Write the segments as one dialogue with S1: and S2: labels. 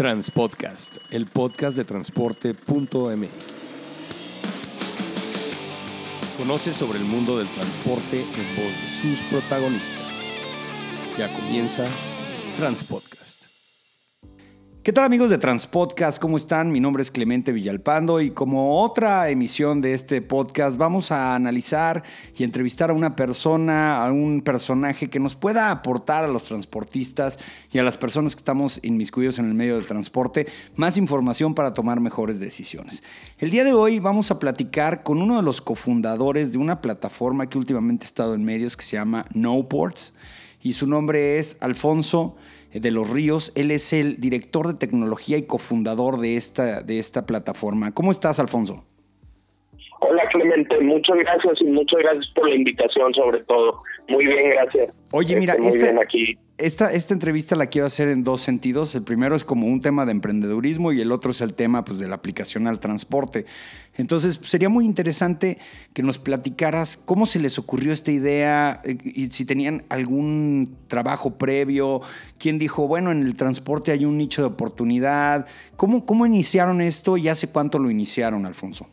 S1: Transpodcast, el podcast de transporte.mx. Conoce sobre el mundo del transporte en voz de sus protagonistas. Ya comienza Transpodcast. ¿Qué tal amigos de Transpodcast? ¿Cómo están? Mi nombre es Clemente Villalpando y como otra emisión de este podcast vamos a analizar y entrevistar a una persona, a un personaje que nos pueda aportar a los transportistas y a las personas que estamos inmiscuidos en el medio del transporte más información para tomar mejores decisiones. El día de hoy vamos a platicar con uno de los cofundadores de una plataforma que últimamente ha estado en medios que se llama NoPorts y su nombre es Alfonso de los Ríos. Él es el director de tecnología y cofundador de esta, de esta plataforma. ¿Cómo estás, Alfonso?
S2: Hola Clemente, muchas gracias y muchas gracias por la invitación sobre todo. Muy bien, gracias.
S1: Oye, mira, este, aquí. Esta, esta entrevista la quiero hacer en dos sentidos. El primero es como un tema de emprendedurismo y el otro es el tema pues, de la aplicación al transporte. Entonces, sería muy interesante que nos platicaras cómo se les ocurrió esta idea eh, y si tenían algún trabajo previo, quién dijo, bueno, en el transporte hay un nicho de oportunidad. ¿Cómo, cómo iniciaron esto y hace cuánto lo iniciaron, Alfonso?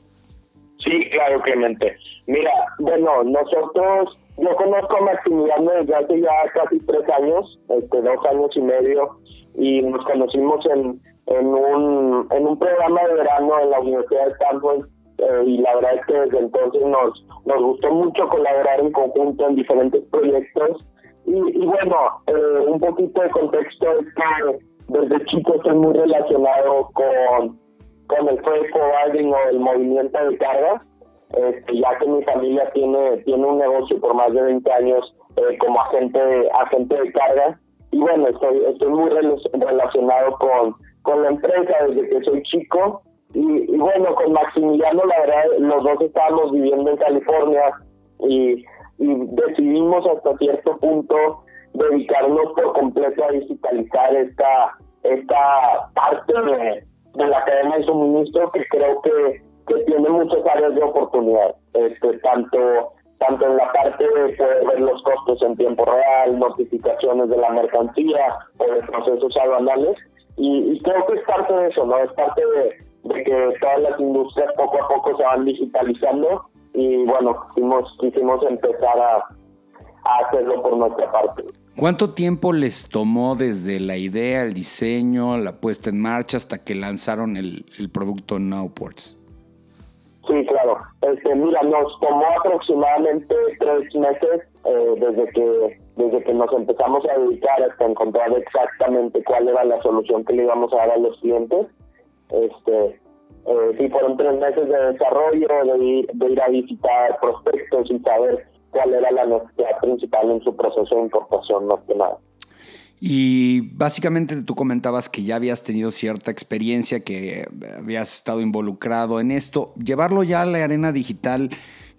S2: Sí, claro, Clemente. Mira, bueno, nosotros, yo conozco a Maximiliano desde hace ya casi tres años, este, dos años y medio, y nos conocimos en, en, un, en un programa de verano en la Universidad de Stanford, eh, y la verdad es que desde entonces nos, nos gustó mucho colaborar en conjunto en diferentes proyectos. Y, y bueno, eh, un poquito de contexto es que desde chico estoy muy relacionado con con el freight forwarding o el movimiento de carga, este, ya que mi familia tiene tiene un negocio por más de 20 años eh, como agente agente de carga. Y bueno estoy estoy muy relacionado con con la empresa desde que soy chico. Y, bueno con Maximiliano la verdad los dos estábamos viviendo en California y, y decidimos hasta cierto punto dedicarnos por completo a digitalizar esta esta parte de de la cadena de suministro que creo que, que tiene muchas áreas de oportunidad, este, tanto tanto en la parte de poder ver los costos en tiempo real, notificaciones de la mercancía o de procesos aduanales, y, creo que es parte de eso, ¿no? Es parte de, que todas las industrias poco a poco se van digitalizando y bueno, quisimos, quisimos empezar a, a hacerlo por nuestra parte.
S1: ¿Cuánto tiempo les tomó desde la idea, el diseño, la puesta en marcha hasta que lanzaron el, el producto Nowports?
S2: Sí, claro. Este, mira, nos tomó aproximadamente tres meses eh, desde que desde que nos empezamos a dedicar hasta encontrar exactamente cuál era la solución que le íbamos a dar a los clientes. Este, eh, sí, fueron tres meses de desarrollo, de ir, de ir a visitar prospectos y saber cuál era la necesidad principal en su proceso de importación, más que nada.
S1: Y básicamente tú comentabas que ya habías tenido cierta experiencia, que habías estado involucrado en esto. Llevarlo ya a la arena digital,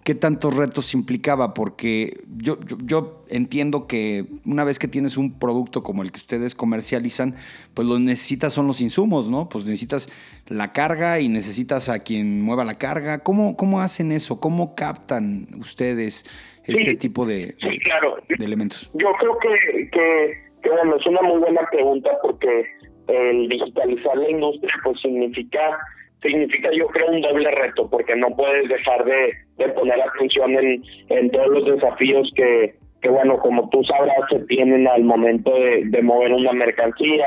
S1: ¿qué tantos retos implicaba? Porque yo, yo, entiendo que una vez que tienes un producto como el que ustedes comercializan, pues lo necesitas son los insumos, ¿no? Pues necesitas la carga y necesitas a quien mueva la carga. ¿Cómo, cómo hacen eso? ¿Cómo captan ustedes? Este tipo de,
S2: claro.
S1: de, elementos?
S2: Yo creo que, que, bueno, es una muy buena pregunta porque el digitalizar la industria pues significa significa yo creo un doble reto porque no puedes dejar de, de poner atención en, en todos los desafíos que, que bueno como tú sabrás se tienen al momento de, de mover una mercancía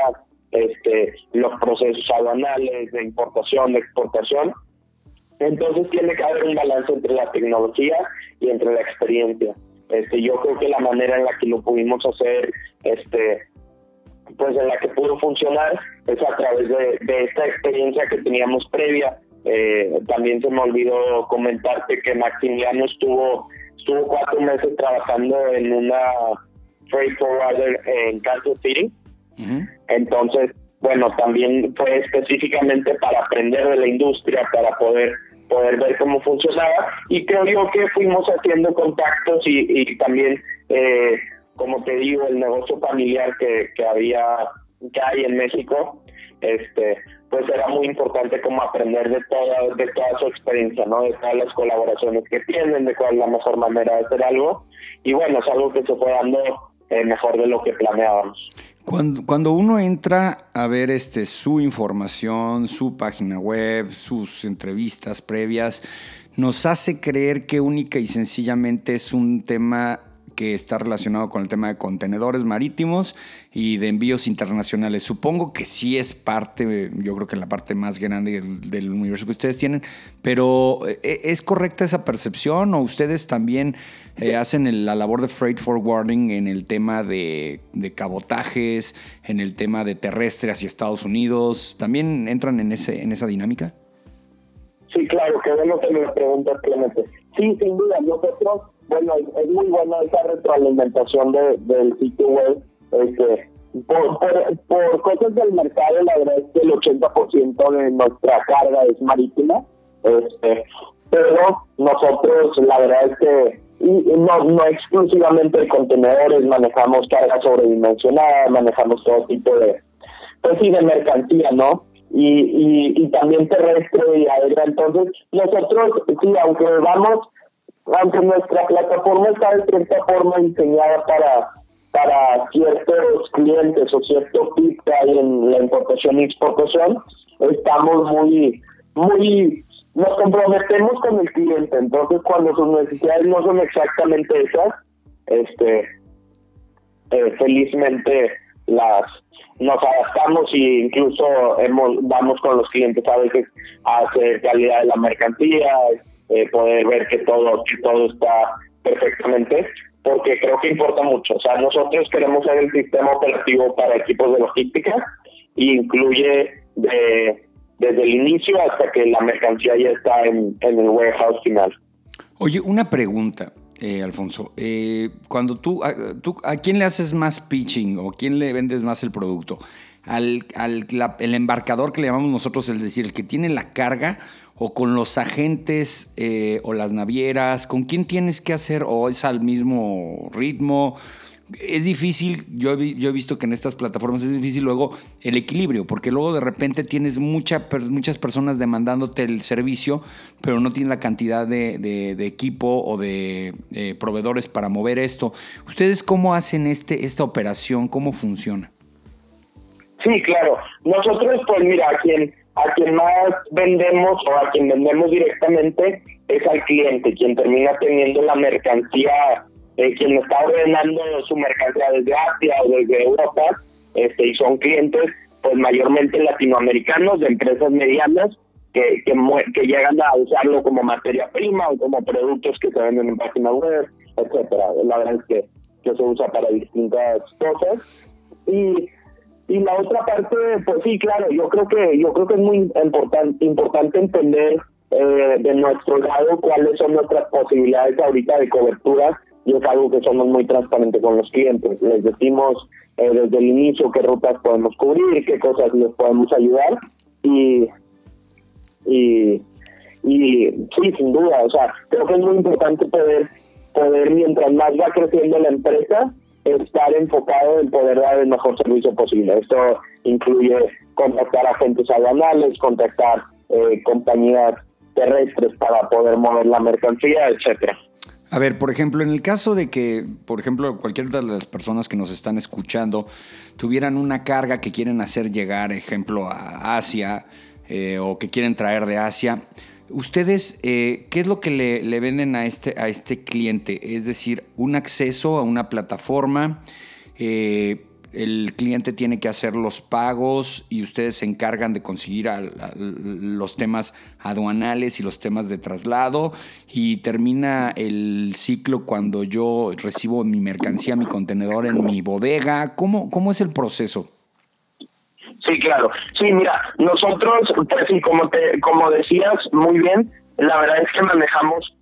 S2: este los procesos aduanales de importación de exportación entonces tiene que haber un balance entre la tecnología y entre la experiencia. Este, yo creo que la manera en la que lo pudimos hacer, este, pues en la que pudo funcionar, es a través de, esta experiencia que teníamos previa. Eh, también se me olvidó comentarte que Maximiliano estuvo, estuvo cuatro meses trabajando en una freight forwarder en Kansas City. Entonces, bueno, también fue específicamente para aprender de la industria, para poder poder ver cómo funcionaba. Y creo yo que fuimos haciendo contactos y, también eh, como te digo el negocio familiar que, que había que hay en México este pues era muy importante como aprender de toda de toda su experiencia no de todas las colaboraciones que tienen de cuál es la mejor manera de hacer algo. Y bueno es algo que se fue dando eh, mejor de lo que planeábamos
S1: Cuando, cuando, uno entra a ver este, su información, su página web, sus entrevistas previas, nos hace creer que única y sencillamente es un tema que está relacionado con el tema de contenedores marítimos y de envíos internacionales. Supongo que sí es parte, yo creo que la parte más grande del, universo que ustedes tienen, pero ¿e-, ¿es correcta esa percepción o ustedes también eh, hacen la labor de freight forwarding en el tema de, cabotajes, en el tema de terrestre hacia Estados Unidos? ¿También entran en, ese, en esa dinámica?
S2: Sí, claro, que bueno que me preguntas, Clemente. Sí, sin duda, nosotros bueno, es muy buena esa retroalimentación de, del sitio web. Este, por, cosas del mercado, la verdad es que el 80% de nuestra carga es marítima. Este, pero nosotros, la verdad es que y no, no exclusivamente contenedores, manejamos carga sobredimensionada, manejamos todo tipo de, pues de mercancía, ¿no? Y, y, y también terrestre y aérea. Entonces, nosotros, sí, aunque vamos aunque nuestra plataforma está de cierta forma diseñada para para ciertos clientes o cierto pic que hay en la importación y exportación, estamos muy, muy, nos comprometemos con el cliente. Entonces, cuando sus necesidades no son exactamente esas, este, eh, felizmente las nos adaptamos y incluso hemos vamos con los clientes a veces a hacer calidad de la mercancía, eh, poder ver que todo, que todo está perfectamente, porque creo que importa mucho. O sea, nosotros queremos ser el sistema operativo para equipos de logística e incluye de, desde el inicio hasta que la mercancía ya está en, en el warehouse final.
S1: Oye, una pregunta. Eh, Alfonso, eh, cuando tú a, tú, ¿a quién le haces más pitching o quién le vendes más el producto? ¿Al, al el embarcador que le llamamos nosotros, es decir, el que tiene la carga o con los agentes eh, o las navieras? ¿Con quién tienes que hacer o es al mismo ritmo? Es difícil, yo he, yo he visto que en estas plataformas es difícil luego el equilibrio, porque luego de repente tienes mucha, muchas personas demandándote el servicio, pero no tienes la cantidad de, equipo o de eh, proveedores para mover esto. ¿Ustedes cómo hacen este, esta operación? ¿Cómo funciona?
S2: Sí, claro. Nosotros, pues mira, a quien a quien más vendemos o a quien vendemos directamente es al cliente, quien termina teniendo la mercancía, eh, quien está ordenando su mercancía desde Asia o desde Europa, este, y son clientes pues mayormente latinoamericanos de empresas medianas que, que, que llegan a usarlo como materia prima o como productos que se venden en página web, etcétera. La verdad es que, que se usa para distintas cosas. Y y la otra parte, pues sí, claro, yo creo que yo creo que es muy importante importante entender eh, de nuestro lado cuáles son nuestras posibilidades ahorita de cobertura y es algo que somos muy transparentes con los clientes. Les decimos eh, desde el inicio qué rutas podemos cubrir, qué cosas les podemos ayudar y, y, y sí, sin duda, o sea, creo que es muy importante poder, poder mientras más va creciendo la empresa, estar enfocado en poder dar el mejor servicio posible. Esto incluye contactar agentes aduanales, contactar eh, compañías terrestres para poder mover la mercancía, etcétera.
S1: A ver, por ejemplo, en el caso de que, por ejemplo, cualquier de las personas que nos están escuchando tuvieran una carga que quieren hacer llegar, ejemplo, a Asia eh, o que quieren traer de Asia, Ustedes, eh, ¿qué es lo que le, venden a este, a este cliente? Es decir, un acceso a una plataforma, eh, el cliente tiene que hacer los pagos y ustedes se encargan de conseguir los temas aduanales y los temas de traslado y termina el ciclo cuando yo recibo mi mercancía, mi contenedor en mi bodega. ¿Cómo, cómo es el proceso?
S2: Sí, claro. Sí, mira, nosotros, pues sí, como, te, como decías muy bien, la verdad es que manejamos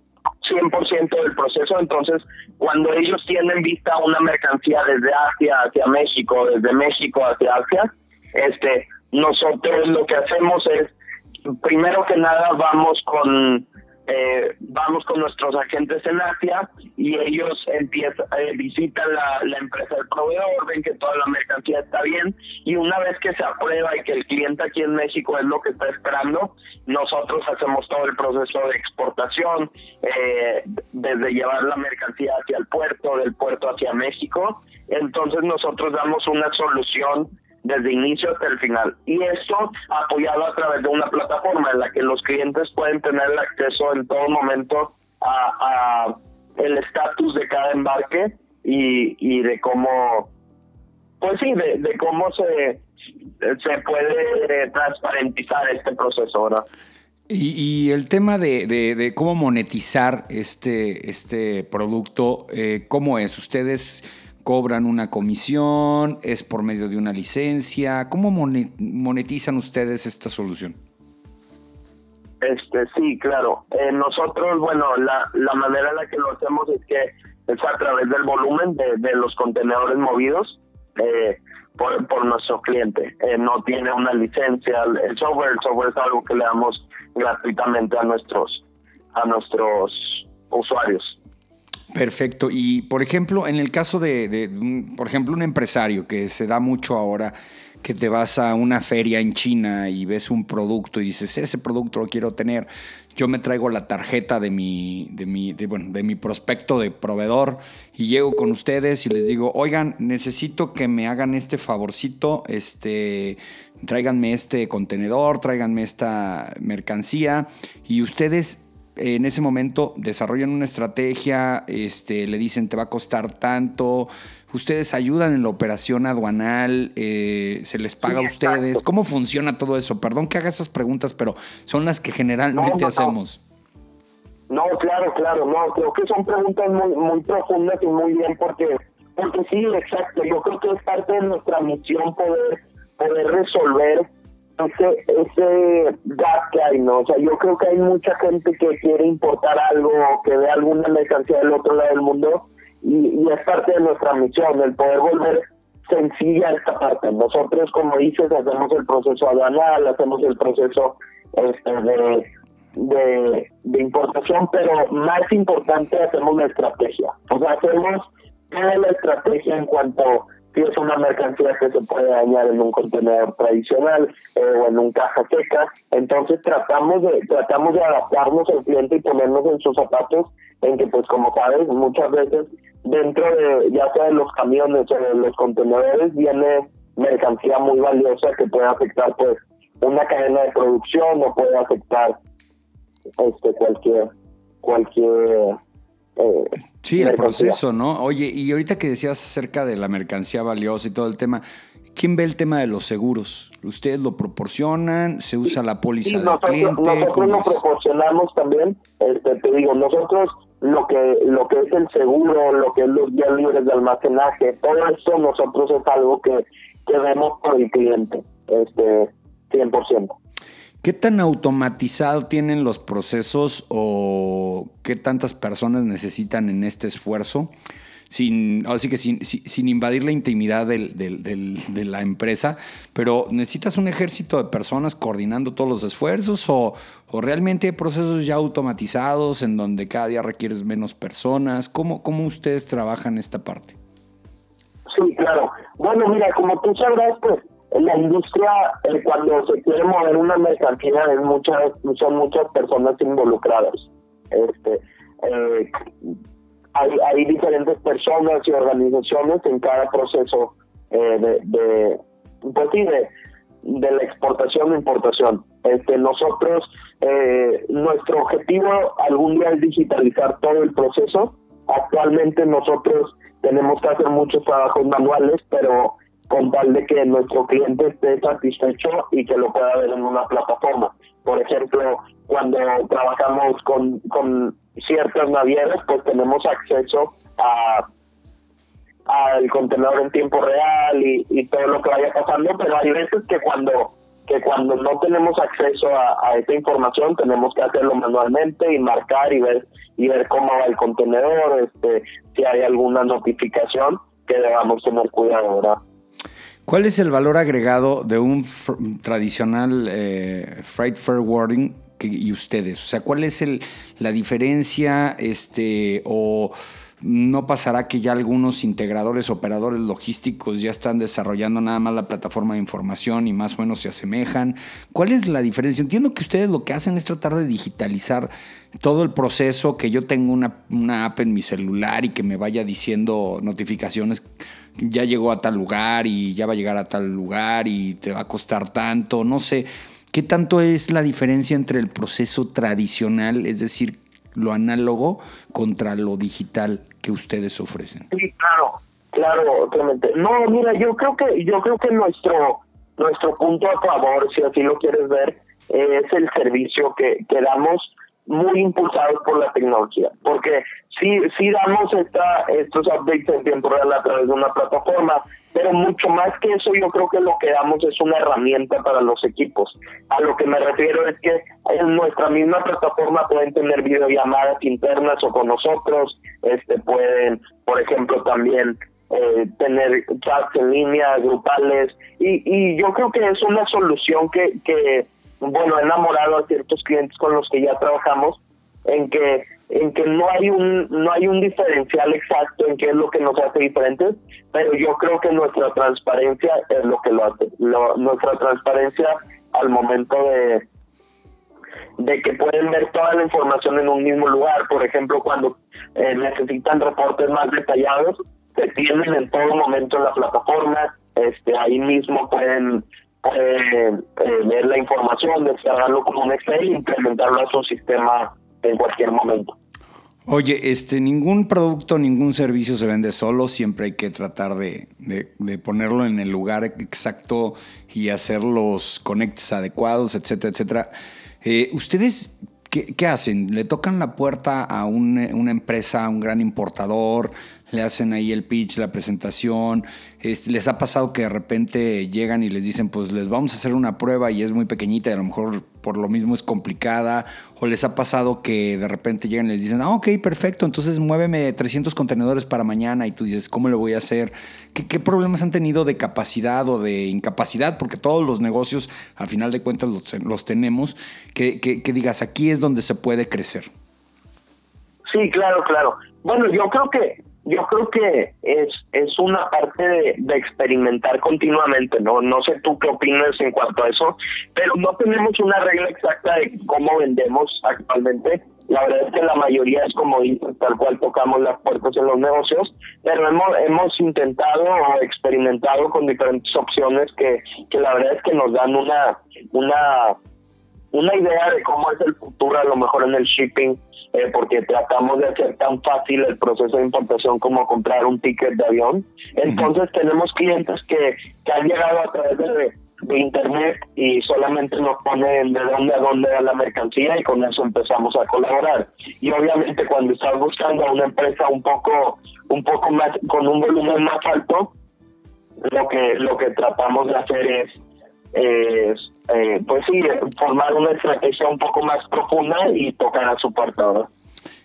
S2: 100% del proceso, entonces cuando ellos tienen vista una mercancía desde Asia hacia México, desde México hacia Asia, este, nosotros lo que hacemos es, primero que nada, vamos con eh, vamos con nuestros agentes en Asia y ellos empiezan, eh, visitan la, empresa del proveedor, ven que toda la mercancía está bien y una vez que se aprueba y que el cliente aquí en México es lo que está esperando, nosotros hacemos todo el proceso de exportación, eh, desde llevar la mercancía hacia el puerto, del puerto hacia México. Entonces nosotros damos una solución desde inicio hasta el final. Y esto apoyado a través de una plataforma en la que los clientes pueden tener acceso en todo momento a, el estatus de cada embarque y, y de cómo, pues sí, de, cómo se, se puede transparentizar este proceso, ¿verdad?
S1: Y, y, el tema de, de, cómo monetizar este, este producto, eh, ¿cómo es? Ustedes cobran una comisión, es por medio de una licencia. ¿Cómo monetizan ustedes esta solución?
S2: Este, sí, claro. Eh, nosotros, bueno, la, la manera en la que lo hacemos es que es a través del volumen de, de los contenedores movidos eh, por, por nuestro cliente. Eh, no tiene una licencia el software, el software es algo que le damos gratuitamente a nuestros a nuestros usuarios.
S1: Perfecto. Y por ejemplo, en el caso de, por ejemplo, un empresario que se da mucho ahora, que te vas a una feria en China y ves un producto y dices, ese producto lo quiero tener. Yo me traigo la tarjeta de mi, de mi, de, bueno, de mi prospecto de proveedor y llego con ustedes y les digo, oigan, necesito que me hagan este favorcito, este, tráiganme este contenedor, tráiganme esta mercancía y ustedes en ese momento desarrollan una estrategia, este, le dicen te va a costar tanto, ustedes ayudan en la operación aduanal, eh, se les paga a ustedes, ¿cómo funciona todo eso? Perdón que haga esas preguntas, pero son las que generalmente hacemos.
S2: No. claro, claro, no, creo que son preguntas muy, muy profundas y muy bien porque, porque sí, exacto, yo creo que es parte de nuestra misión poder, poder resolver ese, ese gap que hay, ¿no? O sea, yo creo que hay mucha gente que quiere importar algo, que ve alguna mercancía del otro lado del mundo, y, es parte de nuestra misión, el poder volver sencilla esta parte. Nosotros, como dices, hacemos el proceso aduanal, hacemos el proceso este, de, de, de importación, pero más importante, hacemos la estrategia. O sea, hacemos toda la estrategia en cuanto si es una mercancía que se puede dañar en un contenedor tradicional eh, o en un caja seca. Entonces tratamos de tratamos de adaptarnos al cliente y ponernos en sus zapatos, en que pues como sabes, muchas veces dentro de ya sea de los camiones o de los contenedores viene mercancía muy valiosa que puede afectar pues una cadena de producción o puede afectar este cualquier cualquier
S1: eh, sí, el proceso, ¿no? Oye, y ahorita que decías acerca de la mercancía valiosa y todo el tema, ¿quién ve el tema de los seguros? ¿Ustedes lo proporcionan? ¿Se usa la póliza del cliente?
S2: Nosotros lo proporcionamos también. Este, te digo, nosotros lo que lo que es el seguro, lo que es los días libres de almacenaje, todo esto nosotros es algo que, que vemos por el cliente, este 100%.
S1: ¿Qué tan automatizado tienen los procesos o qué tantas personas necesitan en este esfuerzo? Sin, así que sin, sin, invadir la intimidad del, de la empresa, pero ¿necesitas un ejército de personas coordinando todos los esfuerzos o, o, realmente hay procesos ya automatizados en donde cada día requieres menos personas? ¿Cómo, ¿Cómo ustedes trabajan esta parte?
S2: Sí, claro. Bueno, mira, como tú sabrás, pues en la industria, eh, cuando se quiere mover una mercancía, es muchas, son muchas personas involucradas. Este, eh, hay, hay diferentes personas y organizaciones en cada proceso eh, de, pues sí, de, la exportación e importación. Este, nosotros, nuestro objetivo algún día es digitalizar todo el proceso. Actualmente nosotros tenemos que hacer muchos trabajos manuales, pero con tal de que nuestro cliente esté satisfecho y que lo pueda ver en una plataforma. Por ejemplo, cuando trabajamos con, con ciertas navieras, pues tenemos acceso a al contenedor en tiempo real y, todo lo que vaya pasando, pero hay veces que cuando que cuando no tenemos acceso a, a esta información tenemos que hacerlo manualmente y marcar y ver y ver cómo va el contenedor, este, si hay alguna notificación que debamos tener cuidado, ¿verdad?
S1: ¿Cuál es el valor agregado de un tradicional eh, freight forwarding y ustedes? O sea, ¿cuál es la diferencia este, o no pasará que ya algunos integradores, operadores logísticos ya están desarrollando nada más la plataforma de información y más o menos se asemejan. ¿Cuál es la diferencia? Entiendo que ustedes lo que hacen es tratar de digitalizar todo el proceso, que yo tengo una, una app en mi celular y que me vaya diciendo notificaciones, ya llegó a tal lugar y ya va a llegar a tal lugar y te va a costar tanto, no sé. ¿Qué tanto es la diferencia entre el proceso tradicional, es decir, lo análogo contra lo digital que ustedes ofrecen.
S2: Sí, claro, claro, Clemente. No, mira, yo creo que yo creo que nuestro nuestro punto a favor, si así lo quieres ver, es el servicio que, que damos muy impulsados por la tecnología, porque sí, sí damos esta, estos updates en tiempo real a través de una plataforma, pero mucho más que eso yo creo que lo que damos es una herramienta para los equipos. A lo que me refiero es que en nuestra misma plataforma pueden tener videollamadas internas o con nosotros, este pueden, por ejemplo, también eh, tener chats en línea, grupales, y, y yo creo que es una solución que, que, bueno, he enamorado a ciertos clientes con los que ya trabajamos, en que en que no hay un no hay un diferencial exacto en qué es lo que nos hace diferentes, pero yo creo que nuestra transparencia es lo que lo hace. nuestra transparencia al momento de de que pueden ver toda la información en un mismo lugar. Por ejemplo, cuando eh, necesitan reportes más detallados, se tienen en todo momento en la plataforma. Este, ahí mismo pueden, eh, ver la información, descargarlo como un Excel e implementarlo a su sistema en cualquier momento.
S1: Oye, este, ningún producto, ningún servicio se vende solo, siempre hay que tratar de, de, ponerlo en el lugar exacto y hacer los conectes adecuados, etcétera, etcétera. Eh, ¿Ustedes qué, qué, hacen? ¿Le tocan la puerta a una empresa, a un gran importador? Le hacen ahí el pitch, la presentación. Este, les ha pasado que de repente llegan y les dicen, pues les vamos a hacer una prueba y es muy pequeñita y a lo mejor por lo mismo es complicada. O les ha pasado que de repente llegan y les dicen, ah, ok, perfecto, entonces muéveme 300 contenedores para mañana y tú dices, ¿cómo lo voy a hacer? ¿Qué, problemas han tenido de capacidad o de incapacidad? Porque todos los negocios, al final de cuentas, los, tenemos. Que, que digas, aquí es donde se puede crecer.
S2: Sí, claro, claro. Bueno, yo creo que yo creo que es, es una parte de, experimentar continuamente, ¿no? No sé tú qué opinas en cuanto a eso, pero no tenemos una regla exacta de cómo vendemos actualmente. La verdad es que la mayoría es como dices, tal cual tocamos las puertas en los negocios, pero hemos, hemos intentado o experimentado con diferentes opciones que, que la verdad es que nos dan una, una, una idea de cómo es el futuro a lo mejor en el shipping eh, porque tratamos de hacer tan fácil el proceso de importación como comprar un ticket de avión. Entonces tenemos clientes que, que han llegado a través de, de internet y solamente nos ponen de dónde a dónde va la mercancía y con eso empezamos a colaborar. Y obviamente cuando estás buscando a una empresa un poco un poco más con un volumen más alto, lo que lo que tratamos de hacer es es eh, pues sí, formar una estrategia un poco más profunda y tocar a su puerta.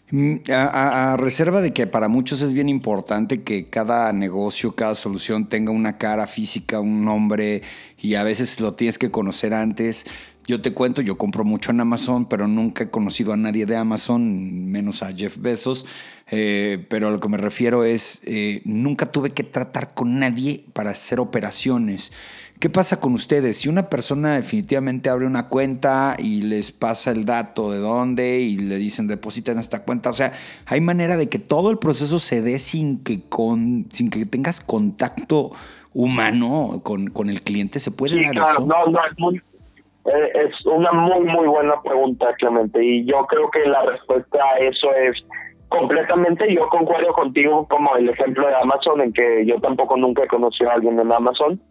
S1: Mm, a, a, reserva de que para muchos es bien importante que cada negocio, cada solución tenga una cara física, un nombre y a veces lo tienes que conocer antes. Yo te cuento, yo compro mucho en Amazon, pero nunca he conocido a nadie de Amazon, menos a Jeff Bezos. Eh, pero a lo que me refiero es, eh, nunca tuve que tratar con nadie para hacer operaciones. ¿Qué pasa con ustedes? Si una persona definitivamente abre una cuenta y les pasa el dato de dónde y le dicen depositen esta cuenta, o sea, hay manera de que todo el proceso se dé sin que, con, sin que tengas contacto humano con, con el cliente, ¿se puede dar eso?
S2: No, no, es, muy, eh, es una muy, muy buena pregunta, Clemente, y yo creo que la respuesta a eso es completamente yo concuerdo contigo como el ejemplo de Amazon en que yo tampoco nunca he conocido a alguien en Amazon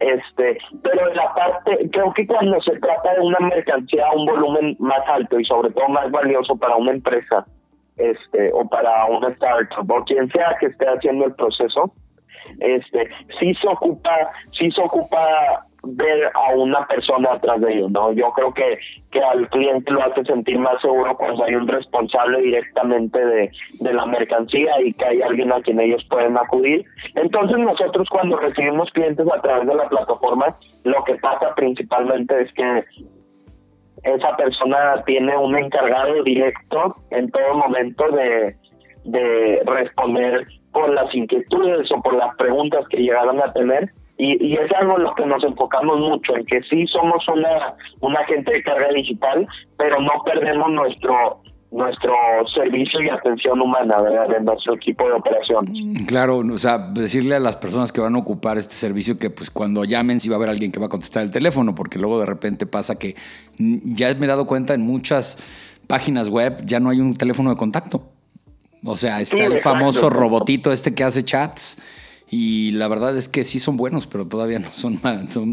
S2: este pero en la parte creo que cuando se trata de una mercancía un volumen más alto y sobre todo más valioso para una empresa este o para una startup o quien sea que esté haciendo el proceso este sí se ocupa sí se ocupa ver a una persona atrás de ellos, ¿no? Yo creo que, que al cliente lo hace sentir más seguro cuando hay un responsable directamente de, de la mercancía y que hay alguien a quien ellos pueden acudir. Entonces nosotros cuando recibimos clientes a través de la plataforma, lo que pasa principalmente es que esa persona tiene un encargado directo en todo momento de, de responder por las inquietudes o por las preguntas que llegaron a tener y, y es algo en lo que nos enfocamos mucho, en que sí somos una, una agente de carga digital, pero no perdemos nuestro nuestro servicio y atención humana ¿verdad? de nuestro equipo de operaciones.
S1: Mm, claro, o sea, decirle a las personas que van a ocupar este servicio que pues cuando llamen sí va a haber alguien que va a contestar el teléfono, porque luego de repente pasa que mm, ya me he dado cuenta en muchas páginas web ya no hay un teléfono de contacto. O sea, está el famoso robotito este que hace chats y la verdad es que sí son buenos, pero todavía no son,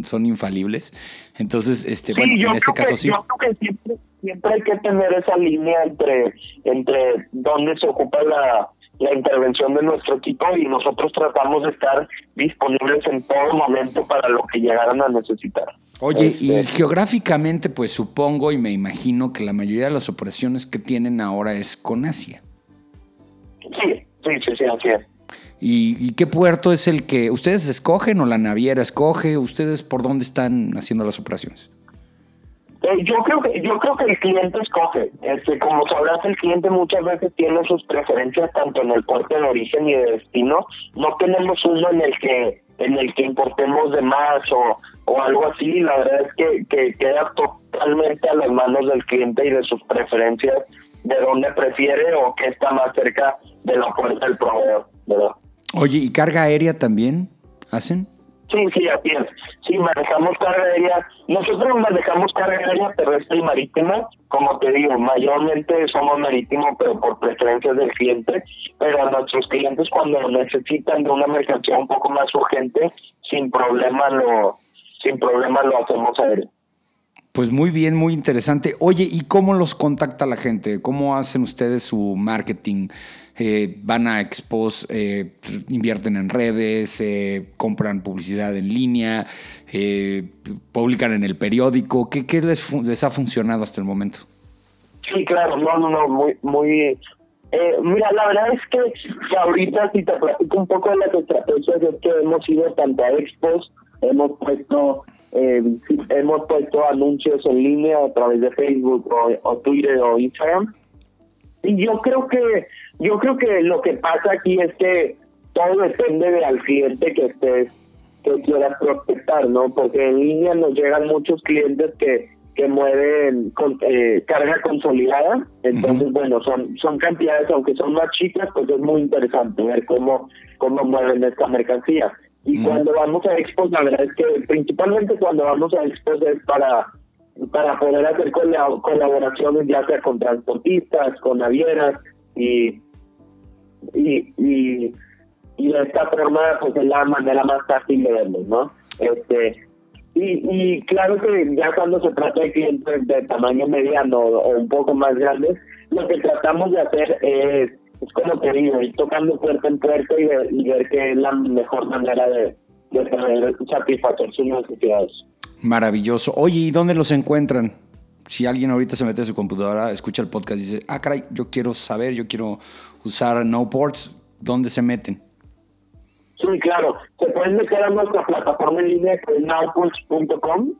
S1: son, infalibles. Entonces, este, bueno, en este caso sí.
S2: Yo creo que siempre, siempre hay que tener esa línea entre, entre dónde se ocupa la, la intervención de nuestro equipo y nosotros tratamos de estar disponibles en todo momento para lo que llegaran a necesitar.
S1: Oye, y este, geográficamente, pues supongo y me imagino que la mayoría de las operaciones que tienen ahora es con Asia.
S2: Sí, sí, sí, sí, así es.
S1: ¿Y, qué puerto es el que ustedes escogen o la naviera escoge? ¿Ustedes por dónde están haciendo las operaciones?
S2: Eh, yo creo que yo creo que el cliente escoge. Este, como sabrás, el cliente muchas veces tiene sus preferencias tanto en el puerto de origen y de destino. No tenemos uno en el que en el que importemos de más o, o algo así. La verdad es que, que queda totalmente a las manos del cliente y de sus preferencias de dónde prefiere o qué está más cerca de la puerta del proveedor, ¿verdad?
S1: Oye, ¿y carga aérea también hacen?
S2: Sí, sí, así es. Sí, manejamos carga aérea. Nosotros manejamos carga aérea terrestre y marítima. Como te digo, mayormente somos marítimo, pero por preferencias del cliente. Pero a nuestros clientes cuando necesitan de una mercancía un poco más urgente, sin problema lo, sin problema lo hacemos aéreo.
S1: Pues muy bien, muy interesante. Oye, ¿y cómo los contacta la gente? ¿Cómo hacen ustedes su marketing? Eh, van a expos, eh, invierten en redes, eh, compran publicidad en línea, publican en el periódico. ¿Qué, qué les, les, ha funcionado hasta el momento?
S2: Sí, claro, no, no, no, muy, muy... mira, la verdad es que, ahorita si te platico un poco de las estrategias es que hemos ido tanto a expos, hemos puesto hemos puesto anuncios en línea a través de Facebook o Twitter o Instagram y yo creo que yo creo que lo que pasa aquí es que todo depende del cliente que estés que quieras prospectar, ¿no? Porque en línea nos llegan muchos clientes que que mueven con, eh, carga consolidada, entonces bueno, son son cantidades aunque son más chicas, pues es muy interesante ver cómo cómo mueven esta mercancía. Y cuando vamos a expos, la verdad es que principalmente cuando vamos a expos es para para poder hacer colaboraciones ya sea con transportistas, con navieras y, y, y, de esta forma pues es la manera más fácil de verlos, ¿no? Este, y, y claro que ya cuando se trata de clientes de tamaño mediano o un poco más grandes, lo que tratamos de hacer es, es como te digo, ir tocando puerta en puerta y, y ver qué es la mejor manera de, de poder satisfacer sus necesidades.
S1: Maravilloso. Oye, ¿y dónde los encuentran? Si alguien ahorita se mete a su computadora, escucha el podcast y dice, ah, caray, yo quiero saber, yo quiero usar NoPorts, ¿dónde se meten?
S2: Sí, claro. Se pueden meter a nuestra plataforma en línea que es nowports.com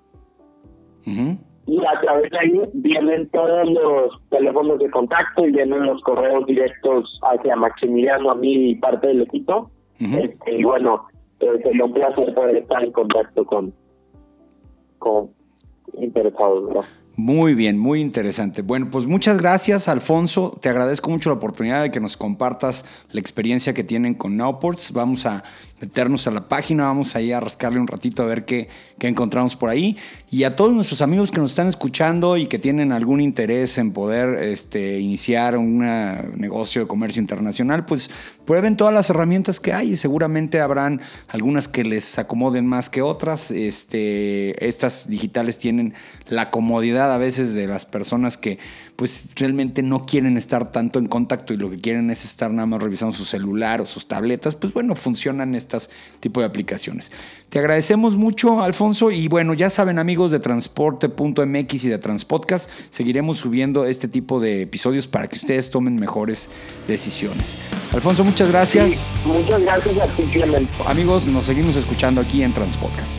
S2: y a través de ahí vienen todos los teléfonos de contacto y vienen los correos directos hacia Maximiliano, a mí y parte del equipo. Este, y bueno, eh, sería un placer poder estar en contacto con, con interesados.
S1: Muy bien, muy interesante. Bueno, pues muchas gracias, Alfonso. Te agradezco mucho la oportunidad de que nos compartas la experiencia que tienen con Nowports. Vamos a meternos a la página, vamos ahí a rascarle un ratito a ver qué, qué, encontramos por ahí. Y a todos nuestros amigos que nos están escuchando y que tienen algún interés en poder este, iniciar un negocio de comercio internacional, pues prueben todas las herramientas que hay y seguramente habrán algunas que les acomoden más que otras. Este, estas digitales tienen la comodidad a veces de las personas que pues realmente no quieren estar tanto en contacto y lo que quieren es estar nada más revisando su celular o sus tabletas, pues bueno, funcionan estos tipos de aplicaciones. Te agradecemos mucho, Alfonso, y bueno, ya saben amigos de transporte.mx y de Transpodcast, seguiremos subiendo este tipo de episodios para que ustedes tomen mejores decisiones. Alfonso, muchas gracias.
S2: muchas gracias a ti,
S1: Amigos, nos seguimos escuchando aquí en Transpodcast.